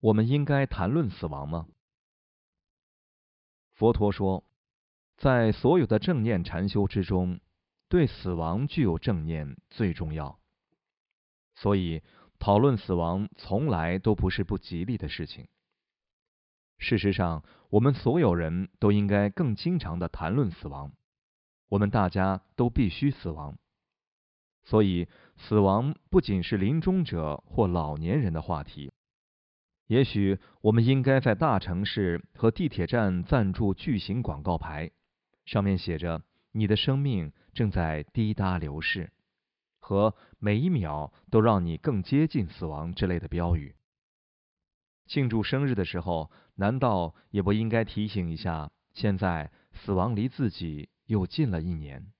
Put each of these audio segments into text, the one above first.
我们应该谈论死亡吗？佛陀说，在所有的正念禅修之中，对死亡具有正念最重要。所以，讨论死亡从来都不是不吉利的事情。事实上，我们所有人都应该更经常的谈论死亡。我们大家都必须死亡。所以，死亡不仅是临终者或老年人的话题。也许我们应该在大城市和地铁站赞助巨型广告牌，上面写着“你的生命正在滴答流逝”和“每一秒都让你更接近死亡”之类的标语。庆祝生日的时候，难道也不应该提醒一下：现在死亡离自己又近了一年？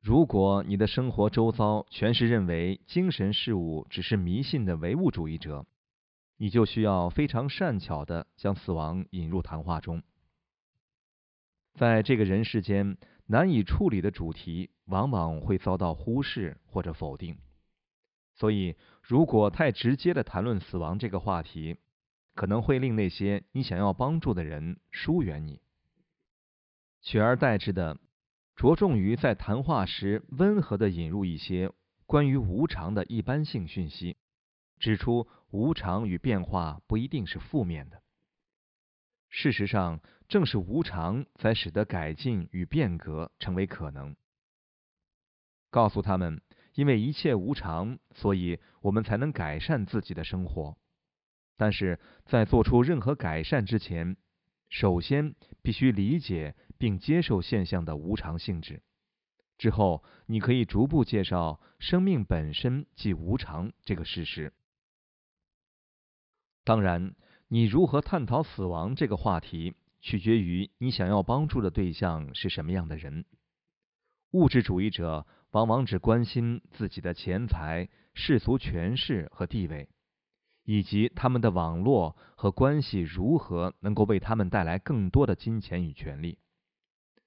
如果你的生活周遭全是认为精神事物只是迷信的唯物主义者，你就需要非常善巧的将死亡引入谈话中。在这个人世间，难以处理的主题往往会遭到忽视或者否定。所以，如果太直接的谈论死亡这个话题，可能会令那些你想要帮助的人疏远你，取而代之的。着重于在谈话时温和的引入一些关于无常的一般性讯息，指出无常与变化不一定是负面的。事实上，正是无常才使得改进与变革成为可能。告诉他们，因为一切无常，所以我们才能改善自己的生活。但是在做出任何改善之前，首先必须理解。并接受现象的无常性质之后，你可以逐步介绍生命本身即无常这个事实。当然，你如何探讨死亡这个话题，取决于你想要帮助的对象是什么样的人。物质主义者往往只关心自己的钱财、世俗权势和地位，以及他们的网络和关系如何能够为他们带来更多的金钱与权利。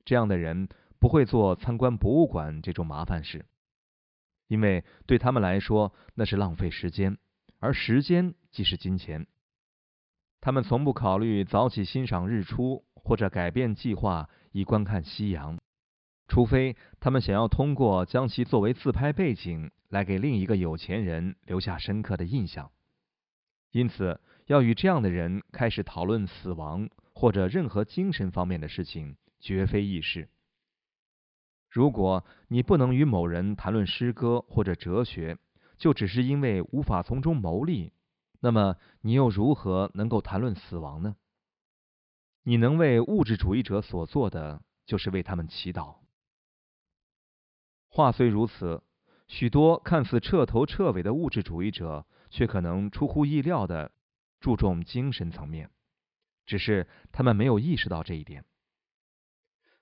这样的人不会做参观博物馆这种麻烦事，因为对他们来说那是浪费时间，而时间即是金钱。他们从不考虑早起欣赏日出或者改变计划以观看夕阳，除非他们想要通过将其作为自拍背景来给另一个有钱人留下深刻的印象。因此，要与这样的人开始讨论死亡或者任何精神方面的事情。绝非易事。如果你不能与某人谈论诗歌或者哲学，就只是因为无法从中牟利，那么你又如何能够谈论死亡呢？你能为物质主义者所做的，就是为他们祈祷。话虽如此，许多看似彻头彻尾的物质主义者，却可能出乎意料的注重精神层面，只是他们没有意识到这一点。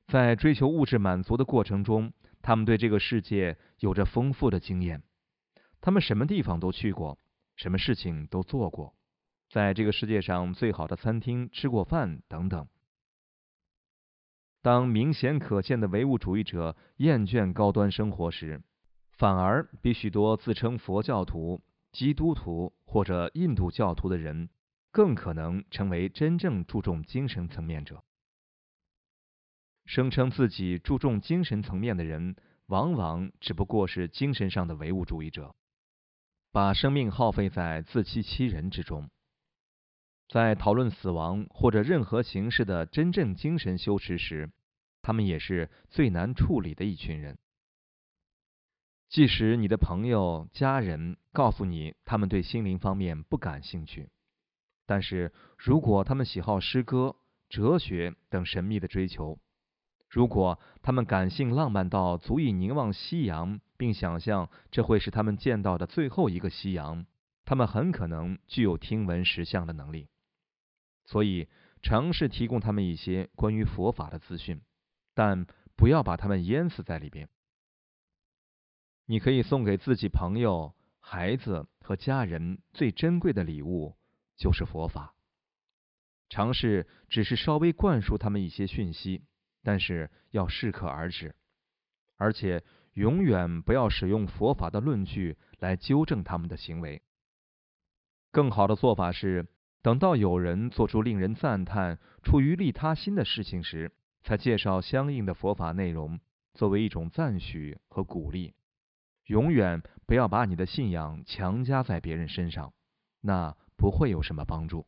在追求物质满足的过程中，他们对这个世界有着丰富的经验。他们什么地方都去过，什么事情都做过，在这个世界上最好的餐厅吃过饭等等。当明显可见的唯物主义者厌倦高端生活时，反而比许多自称佛教徒、基督徒或者印度教徒的人更可能成为真正注重精神层面者。声称自己注重精神层面的人，往往只不过是精神上的唯物主义者，把生命耗费在自欺欺人之中。在讨论死亡或者任何形式的真正精神修持时，他们也是最难处理的一群人。即使你的朋友、家人告诉你他们对心灵方面不感兴趣，但是如果他们喜好诗歌、哲学等神秘的追求，如果他们感性浪漫到足以凝望夕阳，并想象这会是他们见到的最后一个夕阳，他们很可能具有听闻实相的能力。所以，尝试提供他们一些关于佛法的资讯，但不要把他们淹死在里边。你可以送给自己朋友、孩子和家人最珍贵的礼物，就是佛法。尝试只是稍微灌输他们一些讯息。但是要适可而止，而且永远不要使用佛法的论据来纠正他们的行为。更好的做法是，等到有人做出令人赞叹、出于利他心的事情时，才介绍相应的佛法内容，作为一种赞许和鼓励。永远不要把你的信仰强加在别人身上，那不会有什么帮助。